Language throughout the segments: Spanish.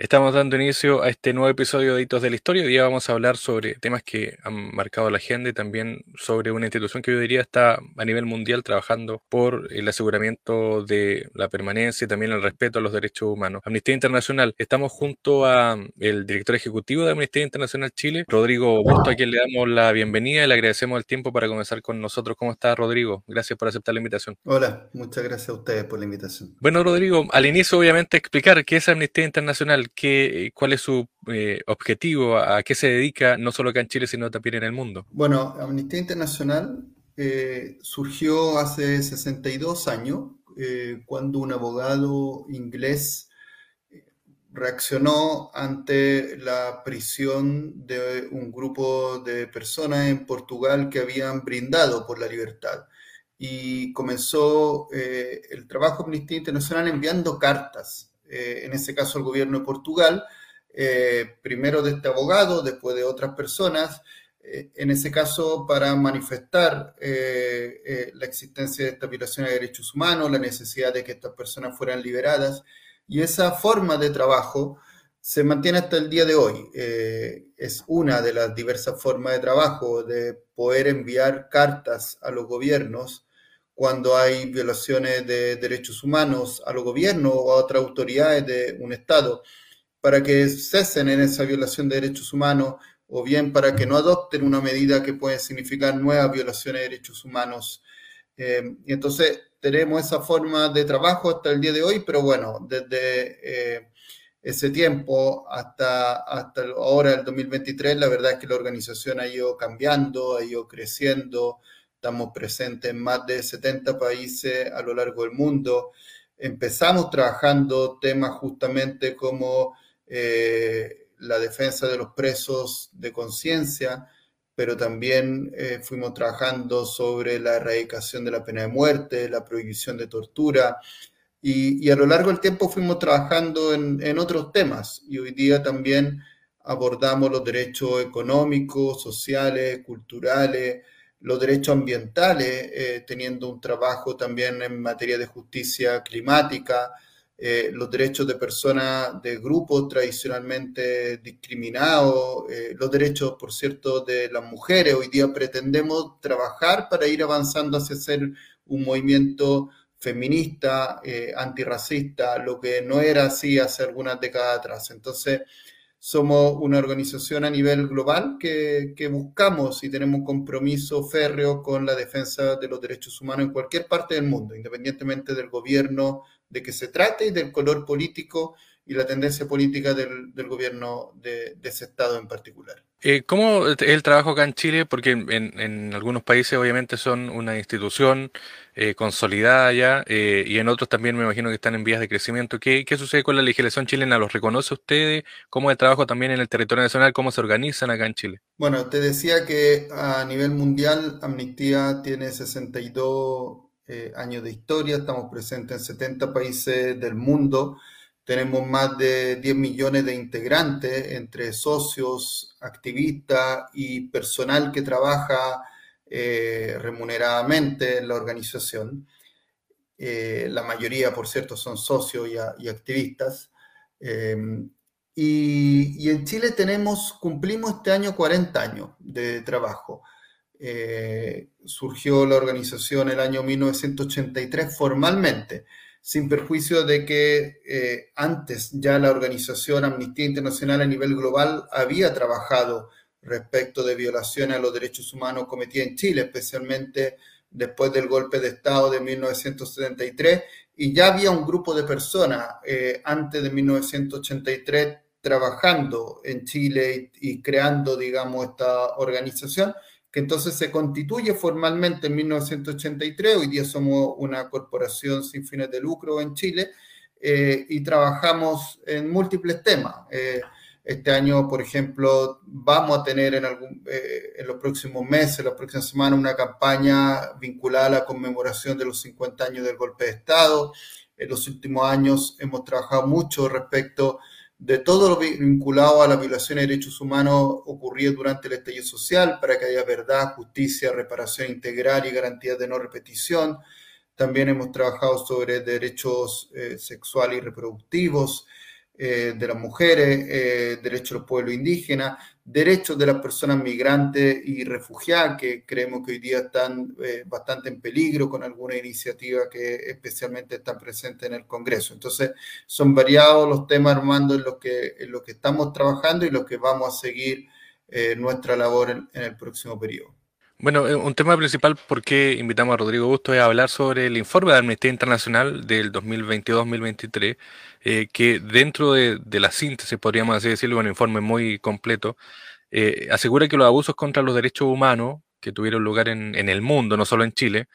Estamos dando inicio a este nuevo episodio de Hitos de la Historia. Hoy día vamos a hablar sobre temas que han marcado la agenda y también sobre una institución que yo diría está a nivel mundial trabajando por el aseguramiento de la permanencia y también el respeto a los derechos humanos. Amnistía Internacional. Estamos junto a el director ejecutivo de Amnistía Internacional Chile, Rodrigo Busto, a quien le damos la bienvenida y le agradecemos el tiempo para comenzar con nosotros. ¿Cómo está, Rodrigo? Gracias por aceptar la invitación. Hola, muchas gracias a ustedes por la invitación. Bueno, Rodrigo, al inicio obviamente explicar qué es Amnistía Internacional qué, cuál es su eh, objetivo, a qué se dedica, no solo acá en Chile, sino también en el mundo. Bueno, Amnistía Internacional eh, surgió hace 62 años, eh, cuando un abogado inglés reaccionó ante la prisión de un grupo de personas en Portugal que habían brindado por la libertad. Y comenzó el trabajo de Amnistía Internacional enviando cartas eh, en ese caso el gobierno de Portugal, eh, primero de este abogado, después de otras personas, eh, en ese caso para manifestar la existencia de esta violación de derechos humanos, la necesidad de que estas personas fueran liberadas. Y esa forma de trabajo se mantiene hasta el día de hoy. es una de las diversas formas de trabajo, de poder enviar cartas a los gobiernos cuando hay violaciones de derechos humanos a los gobiernos o a otras autoridades de un Estado, para que cesen en esa violación de derechos humanos o bien para que no adopten una medida que puede significar nuevas violaciones de derechos humanos. Eh, y entonces tenemos esa forma de trabajo hasta el día de hoy, pero bueno, desde eh, ese tiempo hasta, hasta ahora, el 2023, la verdad es que la organización ha ido cambiando, ha ido creciendo, Estamos presentes en más de 70 países a lo largo del mundo. Empezamos trabajando temas justamente como eh, la defensa de los presos de conciencia, pero también eh, fuimos trabajando sobre la erradicación de la pena de muerte, la prohibición de tortura, y, a lo largo del tiempo fuimos trabajando en, en, otros temas, y hoy día también abordamos los derechos económicos, sociales, culturales, los derechos ambientales, eh, teniendo un trabajo también en materia de justicia climática, eh, los derechos de personas de grupos tradicionalmente discriminados, eh, los derechos, por cierto, de las mujeres. Hoy día pretendemos trabajar para ir avanzando hacia ser un movimiento feminista, antirracista, lo que no era así hace algunas décadas atrás. Entonces, somos una organización a nivel global que, buscamos y tenemos un compromiso férreo con la defensa de los derechos humanos en cualquier parte del mundo, independientemente del gobierno de que se trate y del color político y la tendencia política del, gobierno de, ese Estado en particular. Eh, ¿Cómo es el trabajo acá en Chile? Porque en, algunos países obviamente son una institución eh, consolidada ya eh, y en otros también me imagino que están en vías de crecimiento. ¿Qué, sucede con la legislación chilena? ¿Los reconoce ustedes? ¿Cómo es el trabajo también en el territorio nacional? ¿Cómo se organizan acá en Chile? Bueno, te decía que a nivel mundial Amnistía tiene 62 años de historia, estamos presentes en 70 países del mundo. Tenemos más de 10 millones de integrantes entre socios, activistas y personal que trabaja eh, remuneradamente en la organización. Eh, la mayoría, por cierto, son socios y, activistas. Em, y, en Chile tenemos, cumplimos este año 40 años de trabajo. Eh, surgió la organización el año 1983 formalmente sin perjuicio de que eh, antes ya la organización Amnistía Internacional a nivel global había trabajado respecto de violaciones a los derechos humanos cometidas en Chile, especialmente después del golpe de Estado de 1973, y ya había un grupo de personas eh, antes de 1983 trabajando en Chile y creando, digamos, esta organización que entonces se constituye formalmente en 1983, hoy día somos una corporación sin fines de lucro en Chile eh, y trabajamos en múltiples temas. Eh, este año, por ejemplo, vamos a tener en, algún, eh, en los próximos meses, en las próximas semanas, una campaña vinculada a la conmemoración de los 50 años del golpe de Estado. En los últimos años hemos trabajado mucho respecto de todo lo vinculado a la violación de derechos humanos ocurrido durante el estallido social para que haya verdad, justicia, reparación integral y garantías de no repetición. También hemos trabajado sobre derechos eh, sexuales y reproductivos. eh, de las mujeres, eh, derechos de los pueblos indígenas, derechos de las personas migrantes y refugiadas, que creemos que hoy día están eh, bastante en peligro con alguna iniciativa que especialmente están presentes en el Congreso. Entonces, son variados los temas, Armando, en los que, en los que estamos trabajando y los que vamos a seguir nuestra labor en el próximo periodo. Bueno, eh, un tema principal por qué invitamos a Rodrigo Busto es hablar sobre el informe de Amnistía Internacional del 2022-2023, eh, que dentro de, la síntesis, podríamos así decirlo, un informe muy completo, eh, asegura que los abusos contra los derechos humanos que tuvieron lugar en, en el mundo, no solo en Chile,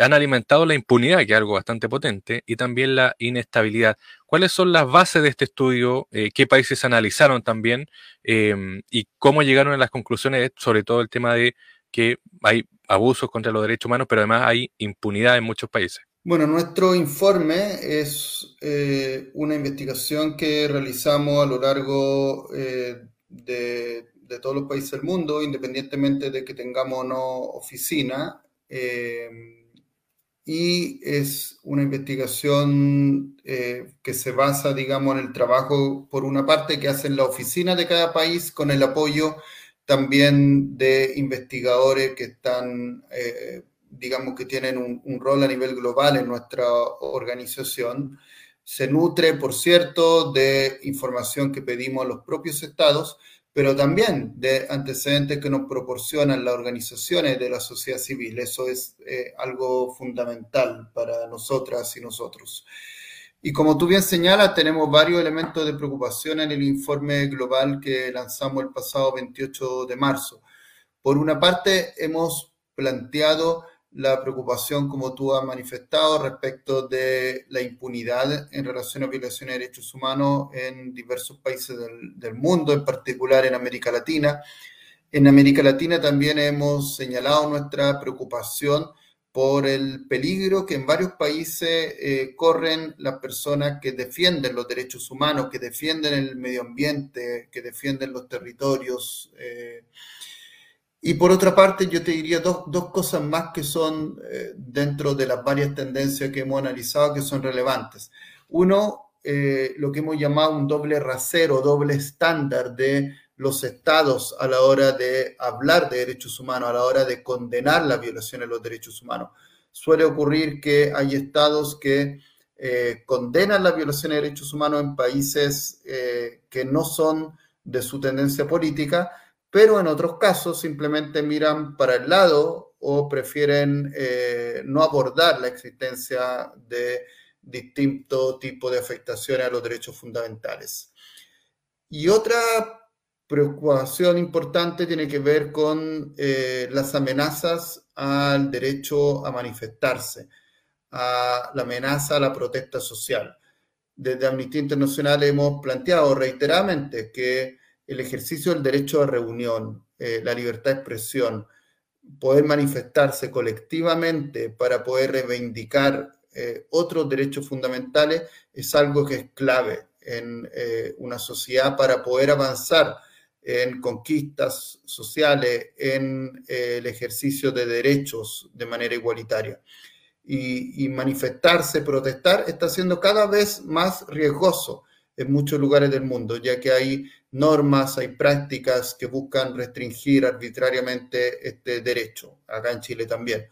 han alimentado la impunidad, que es algo bastante potente, y también la inestabilidad. ¿Cuáles son las bases de este estudio? ¿Qué países analizaron también? ¿Y cómo llegaron a las conclusiones sobre todo el tema de que hay abusos contra los derechos humanos, pero además hay impunidad en muchos países. Bueno, nuestro informe es eh, una investigación que realizamos a lo largo eh, de, todos los países del mundo, independientemente de que tengamos o no oficina. Eh, y es una investigación que se basa, digamos, en el trabajo, por una parte, que hacen la oficina de cada país con el apoyo también de investigadores que están, eh, digamos que tienen un, rol a nivel global en nuestra organización. Se nutre, por cierto, de información que pedimos a los propios estados, pero también de antecedentes que nos proporcionan las organizaciones de la sociedad civil. Eso es eh, algo fundamental para nosotras y nosotros. Y como tú bien señalas, tenemos varios elementos de preocupación en el informe global que lanzamos el pasado 28 de marzo. Por una parte, hemos planteado la preocupación, como tú has manifestado, respecto de la impunidad en relación a violaciones de derechos humanos en diversos países del, del mundo, en particular en América Latina. En América Latina también hemos señalado nuestra preocupación por el peligro que en varios países eh, corren las personas que defienden los derechos humanos, que defienden el medio ambiente, que defienden los territorios. Eh. Y por otra parte, yo te diría dos, dos cosas más que son eh, dentro de las varias tendencias que hemos analizado que son relevantes. Uno, lo que hemos llamado un doble rasero, doble estándar de los estados a la hora de hablar de derechos humanos, a la hora de condenar la violación de los derechos humanos. Suele ocurrir que hay estados que eh, condenan la violación de derechos humanos en países eh, que no son de su tendencia política, pero en otros casos simplemente miran para el lado o prefieren eh, no abordar la existencia de distinto tipo de afectaciones a los derechos fundamentales. Y otra preocupación importante tiene que ver con eh, las amenazas al derecho a manifestarse, a la amenaza a la protesta social. Desde Amnistía Internacional hemos planteado reiteradamente que el ejercicio del derecho a reunión, eh, la libertad de expresión, poder manifestarse colectivamente para poder reivindicar eh, otros derechos fundamentales es algo que es clave en una sociedad para poder avanzar en conquistas sociales, en eh, el ejercicio de derechos de manera igualitaria. Y, manifestarse, protestar, está siendo cada vez más riesgoso en muchos lugares del mundo, ya que hay normas, hay prácticas que buscan restringir arbitrariamente este derecho, acá en Chile también.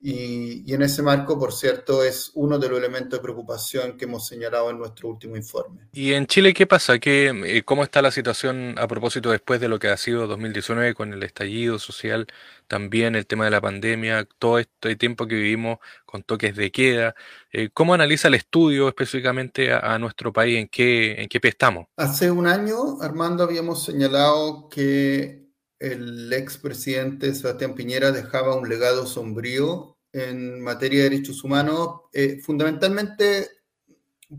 Y, en ese marco, por cierto, es uno de los elementos de preocupación que hemos señalado en nuestro último informe. ¿Y en Chile qué pasa? ¿Qué, eh, ¿Cómo está la situación a propósito después de lo que ha sido 2019 con el estallido social, también el tema de la pandemia, todo este tiempo que vivimos con toques de queda? Eh, ¿Cómo analiza el estudio específicamente a, nuestro país? ¿En qué, ¿En qué pie estamos? Hace un año, Armando, habíamos señalado que el expresidente Sebastián Piñera dejaba un legado sombrío en materia de derechos humanos, eh, fundamentalmente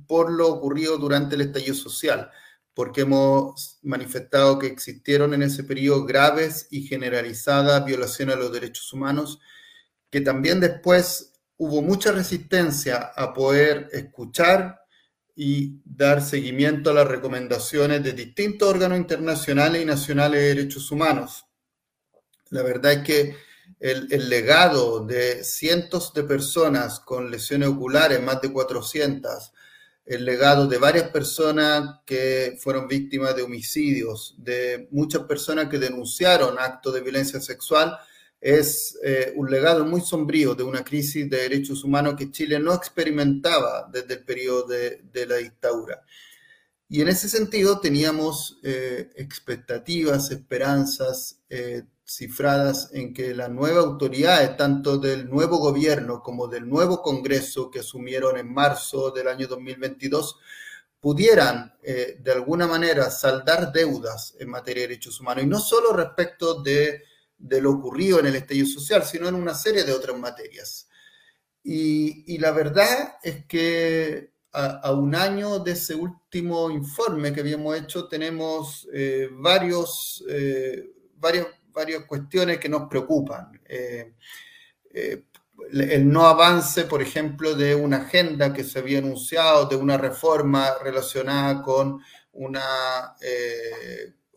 por lo ocurrido durante el estallido social, porque hemos manifestado que existieron en ese periodo graves y generalizadas violaciones a los derechos humanos, que también después hubo mucha resistencia a poder escuchar y dar seguimiento a las recomendaciones de distintos órganos internacionales y nacionales de derechos humanos. La verdad es que el, legado de cientos de personas con lesiones oculares, más de 400, el legado de varias personas que fueron víctimas de homicidios, de muchas personas que denunciaron actos de violencia sexual, es eh, un legado muy sombrío de una crisis de derechos humanos que Chile no experimentaba desde el periodo de, la dictadura. Y en ese sentido teníamos eh, expectativas, esperanzas eh, cifradas en que las nuevas autoridades, tanto del nuevo gobierno como del nuevo Congreso que asumieron en marzo del año 2022, pudieran de alguna manera saldar deudas en materia de derechos humanos, y no solo respecto de, lo ocurrido en el estallido social, sino en una serie de otras materias. Y, la verdad es que a, un año de ese último informe que habíamos hecho, tenemos eh, varios, eh, varios varias cuestiones que nos preocupan. Eh, el no avance, por ejemplo, de una agenda que se había anunciado, de una reforma relacionada con una,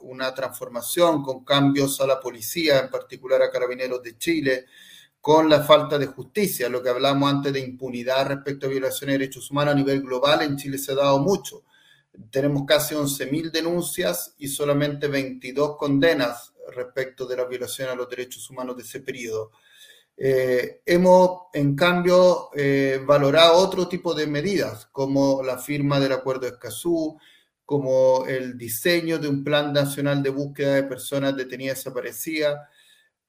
una transformación, con cambios a la policía, en particular a carabineros de Chile, con la falta de justicia, lo que hablamos antes de impunidad respecto a violaciones de derechos humanos a nivel global, en Chile se ha dado mucho. Tenemos casi 11.000 denuncias y solamente 22 condenas respecto de la violación a los derechos humanos de ese periodo. Eh, hemos, en cambio, eh, valorado otro tipo de medidas, como la firma del Acuerdo de Escazú, como el diseño de un plan nacional de búsqueda de personas detenidas desaparecidas,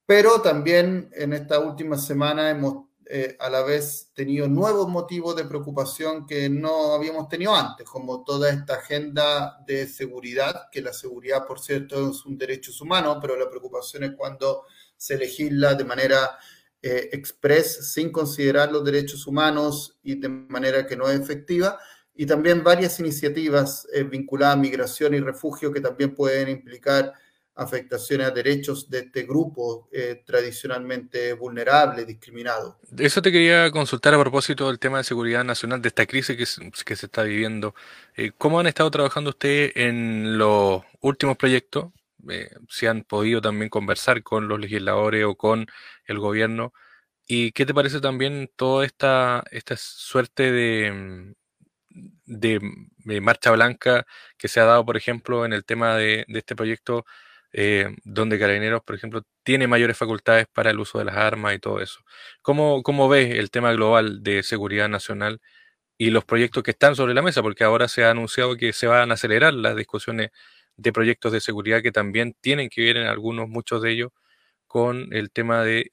pero también en esta última semana hemos eh, a la vez tenido nuevos motivos de preocupación que no habíamos tenido antes, como toda esta agenda de seguridad, que la seguridad, por cierto, es un derecho humano, pero la preocupación es cuando se legisla de manera eh, express, sin considerar los derechos humanos y de manera que no es efectiva, y también varias iniciativas eh, vinculadas a migración y refugio que también pueden implicar afectaciones a derechos de este grupo eh, tradicionalmente vulnerable, discriminado. Eso te quería consultar a propósito del tema de seguridad nacional, de esta crisis que, que se está viviendo. Eh, ¿Cómo han estado trabajando ustedes en los últimos proyectos? Eh, si han podido también conversar con los legisladores o con el gobierno. ¿Y qué te parece también toda esta, esta suerte de, de, marcha blanca que se ha dado, por ejemplo, en el tema de, este proyecto eh, donde Carabineros, por ejemplo, tiene mayores facultades para el uso de las armas y todo eso. ¿Cómo, cómo ves el tema global de seguridad nacional y los proyectos que están sobre la mesa? Porque ahora se ha anunciado que se van a acelerar las discusiones de proyectos de seguridad que también tienen que ver en algunos, muchos de ellos, con el tema de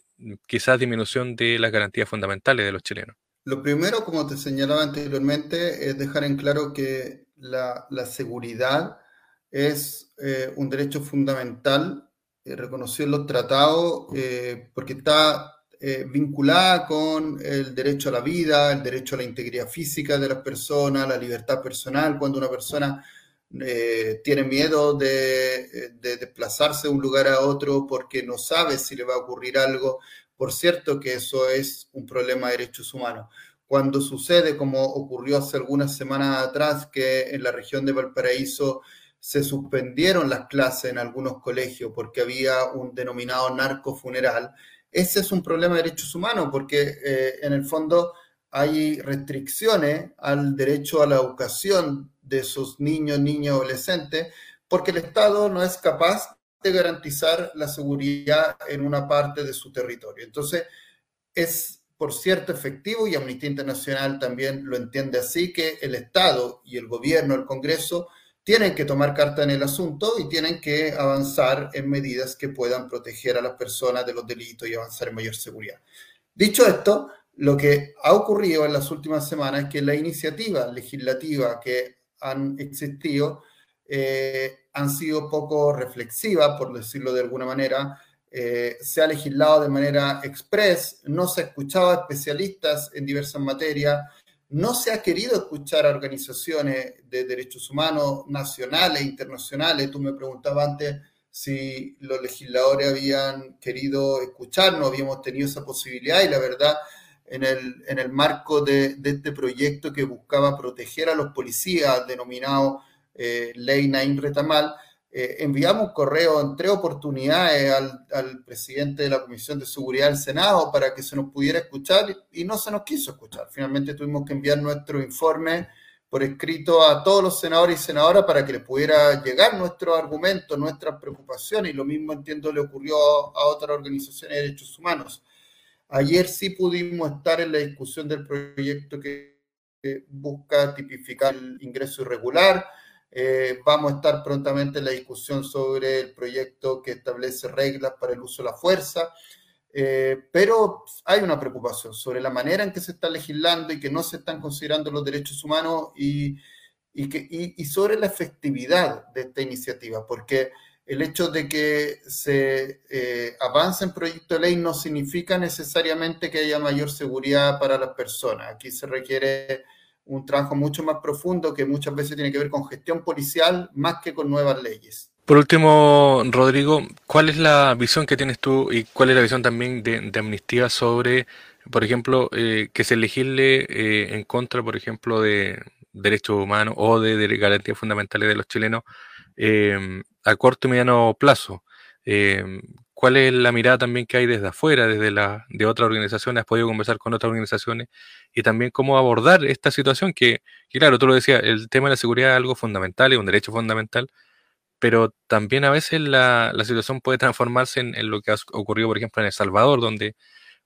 quizás disminución de las garantías fundamentales de los chilenos. Lo primero, como te señalaba anteriormente, es dejar en claro que la, seguridad es eh, un derecho fundamental eh, reconocido en los tratados eh, porque está vinculada con el derecho a la vida, el derecho a la integridad física de las personas, la libertad personal, cuando una persona tiene miedo de, desplazarse de un lugar a otro porque no sabe si le va a ocurrir algo. Por cierto que eso es un problema de derechos humanos. Cuando sucede, como ocurrió hace algunas semanas atrás, que en la región de Valparaíso se suspendieron las clases en algunos colegios porque había un denominado narcofuneral. Ese es un problema de derechos humanos porque eh, en el fondo hay restricciones al derecho a la educación de esos niños, niñas, adolescentes, porque el Estado no es capaz de garantizar la seguridad en una parte de su territorio. Entonces, es por cierto efectivo y Amnistía Internacional también lo entiende así, que el Estado y el gobierno, el Congreso, tienen que tomar carta en el asunto y tienen que avanzar en medidas que puedan proteger a las personas de los delitos y avanzar en mayor seguridad. Dicho esto, lo que ha ocurrido en las últimas semanas es que las iniciativas legislativas que han existido eh, han sido poco reflexivas, por decirlo de alguna manera. Eh, se ha legislado de manera express, no se ha escuchado a especialistas en diversas materias, no se ha querido escuchar a organizaciones de derechos humanos nacionales e internacionales. Tú me preguntabas antes si los legisladores habían querido escuchar, no habíamos tenido esa posibilidad y la verdad, en el, en el marco de, este proyecto que buscaba proteger a los policías, denominado eh, Ley Nain Retamal, eh, enviamos un correo en tres oportunidades al, presidente de la Comisión de Seguridad del Senado para que se nos pudiera escuchar y no se nos quiso escuchar. Finalmente tuvimos que enviar nuestro informe por escrito a todos los senadores y senadoras para que les pudiera llegar nuestros argumentos, nuestras preocupaciones, y lo mismo entiendo le ocurrió a otras organizaciones de derechos humanos. Ayer sí pudimos estar en la discusión del proyecto que busca tipificar el ingreso irregular. Eh, vamos a estar prontamente en la discusión sobre el proyecto que establece reglas para el uso de la fuerza. Eh, pero hay una preocupación sobre la manera en que se está legislando y que no se están considerando los derechos humanos y, y, que, y, sobre la efectividad de esta iniciativa, porque el hecho de que se eh, avance en proyecto de ley no significa necesariamente que haya mayor seguridad para las personas. Aquí se requiere un trabajo mucho más profundo que muchas veces tiene que ver con gestión policial más que con nuevas leyes. Por último, Rodrigo, ¿cuál es la visión que tienes tú y cuál es la visión también de, Amnistía sobre, por ejemplo, eh, que se legisle eh, en contra, por ejemplo, de derechos humanos o de, garantías fundamentales de los chilenos em, a corto y mediano plazo? ¿Cuál es la mirada también que hay desde afuera, desde la, de otras organizaciones? ¿Has podido conversar con otras organizaciones? Y también cómo abordar esta situación que, claro, tú lo decías, el tema de la seguridad es algo fundamental, es un derecho fundamental, pero también a veces la, situación puede transformarse en, lo que ha ocurrido, por ejemplo, en El Salvador, donde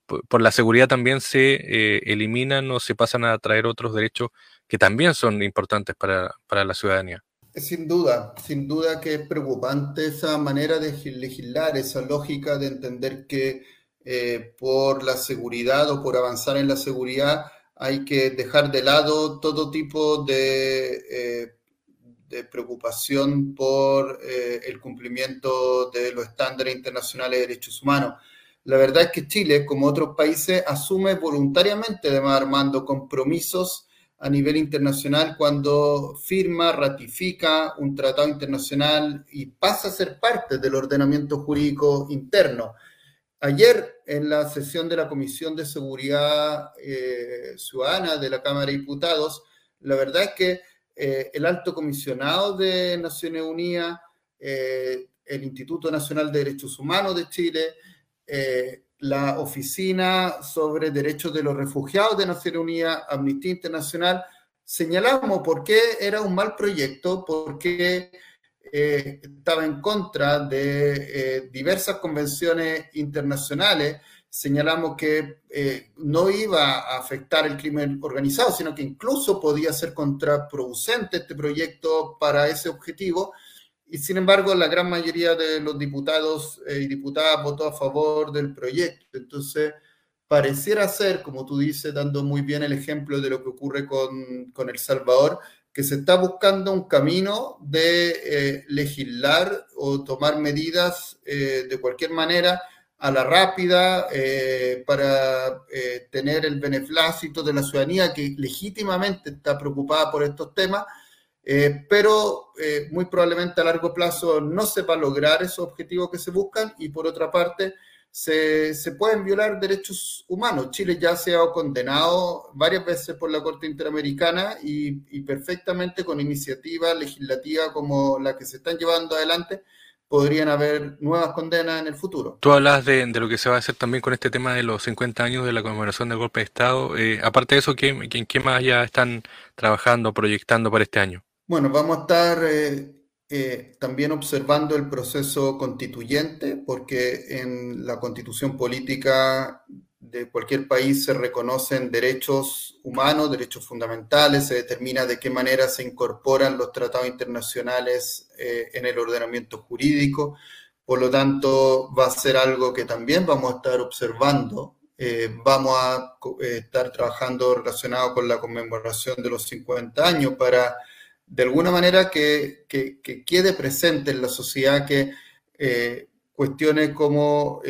por, la seguridad también se eh, eliminan o se pasan a traer otros derechos que también son importantes para, la ciudadanía. Sin duda, sin duda que es preocupante esa manera de legislar, esa lógica de entender que eh, por la seguridad o por avanzar en la seguridad hay que dejar de lado todo tipo de eh, preocupación por eh, el cumplimiento de los estándares internacionales de derechos humanos. La verdad es que Chile, como otros países, asume voluntariamente, además armando compromisos a nivel internacional cuando firma, ratifica un tratado internacional y pasa a ser parte del ordenamiento jurídico interno. Ayer, en la sesión de la Comisión de Seguridad eh, Ciudadana de la Cámara de Diputados, la verdad es que eh, el alto comisionado de Naciones Unidas, eh, el Instituto Nacional de Derechos Humanos de Chile, eh, la Oficina sobre Derechos de los Refugiados de Naciones Unidas, Amnistía Internacional, señalamos por qué era un mal proyecto, porque estaba en contra de diversas convenciones internacionales señalamos que eh, no iba a afectar el crimen organizado, sino que incluso podía ser contraproducente este proyecto para ese objetivo. Y sin embargo, la gran mayoría de los diputados eh, y diputadas votó a favor del proyecto. Entonces, pareciera ser, como tú dices, dando muy bien el ejemplo de lo que ocurre con, con El Salvador, que se está buscando un camino de eh, legislar o tomar medidas de cualquier manera a la rápida eh, para eh, tener el beneplácito de la ciudadanía que legítimamente está preocupada por estos temas, eh, pero muy probablemente a largo plazo no se va a lograr esos objetivos que se buscan y por otra parte se, se pueden violar derechos humanos. Chile ya se ha condenado varias veces por la Corte Interamericana y, perfectamente con iniciativas legislativas como la que se están llevando adelante podrían haber nuevas condenas en el futuro. Tú hablas de, lo que se va a hacer también con este tema de los 50 años de la conmemoración del golpe de Estado. Eh, aparte de eso, ¿qué, ¿qué, más ya están trabajando, proyectando para este año? Bueno, vamos a estar eh, eh, también observando el proceso constituyente, porque en la constitución política de cualquier país se reconocen derechos humanos, derechos fundamentales, se determina de qué manera se incorporan los tratados internacionales eh, en el ordenamiento jurídico. Por lo tanto, va a ser algo que también vamos a estar observando. Eh, vamos a estar trabajando relacionado con la conmemoración de los 50 años para, de alguna manera, que, que, que quede presente en la sociedad que cuestiones como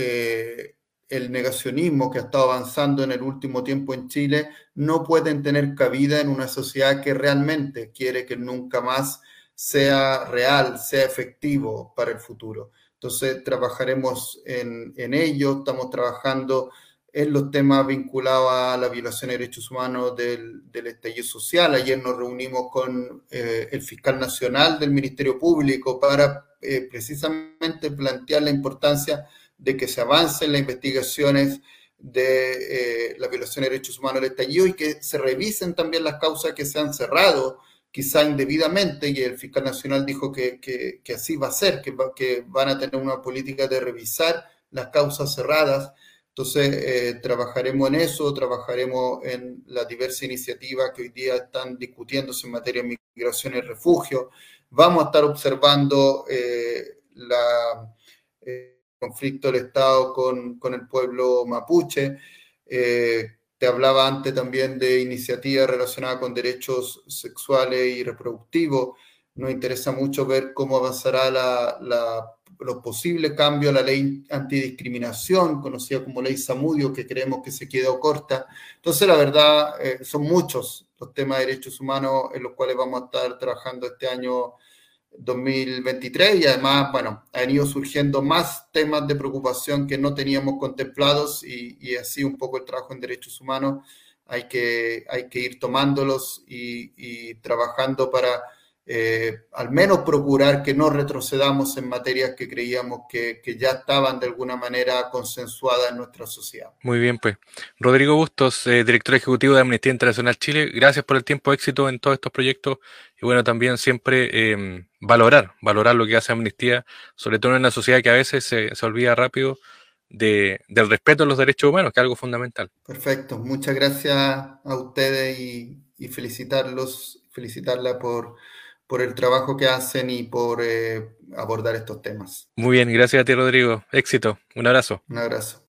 el negacionismo que ha estado avanzando en el último tiempo en Chile no pueden tener cabida en una sociedad que realmente quiere que nunca más sea real, sea efectivo para el futuro. Entonces, trabajaremos en, ello, estamos trabajando en los temas vinculados a la violación de derechos humanos del, del estallido social. Ayer nos reunimos con eh, el fiscal nacional del Ministerio Público para eh, precisamente plantear la importancia de que se avance en las investigaciones de eh, la violación de derechos humanos del estallido y que se revisen también las causas que se han cerrado quizá indebidamente, y el fiscal nacional dijo que, que, así va a ser, que, que van a tener una política de revisar las causas cerradas. Entonces, eh, trabajaremos en eso, trabajaremos en las diversas iniciativas que hoy día están discutiéndose en materia de migración y refugio. Vamos a estar observando eh, la, eh, el conflicto del Estado con, con el pueblo mapuche. te hablaba antes también de iniciativas relacionadas con derechos sexuales y reproductivos. Nos interesa mucho ver cómo avanzará la los posibles cambios a la ley antidiscriminación, conocida como ley Samudio, que creemos que se quedó corta. Entonces, la verdad, eh, son muchos los temas de derechos humanos en los cuales vamos a estar trabajando este año 2023 y además, bueno, han ido surgiendo más temas de preocupación que no teníamos contemplados y, así un poco el trabajo en derechos humanos hay que, hay que ir tomándolos y, y trabajando para eh, al menos procurar que no retrocedamos en materias que creíamos que, ya estaban de alguna manera consensuadas en nuestra sociedad. Muy bien, pues. Rodrigo Bustos, eh, director ejecutivo de Amnistía Internacional Chile, gracias por el tiempo, éxito en todos estos proyectos y bueno, también siempre em, valorar, valorar lo que hace Amnistía, sobre todo en una sociedad que a veces se, olvida rápido de, del respeto a los derechos humanos, que es algo fundamental. Perfecto, muchas gracias a ustedes y, y felicitarlos, felicitarla por por el trabajo que hacen y por eh, abordar estos temas. Muy bien, gracias a ti Rodrigo. Éxito. Un abrazo. Un abrazo.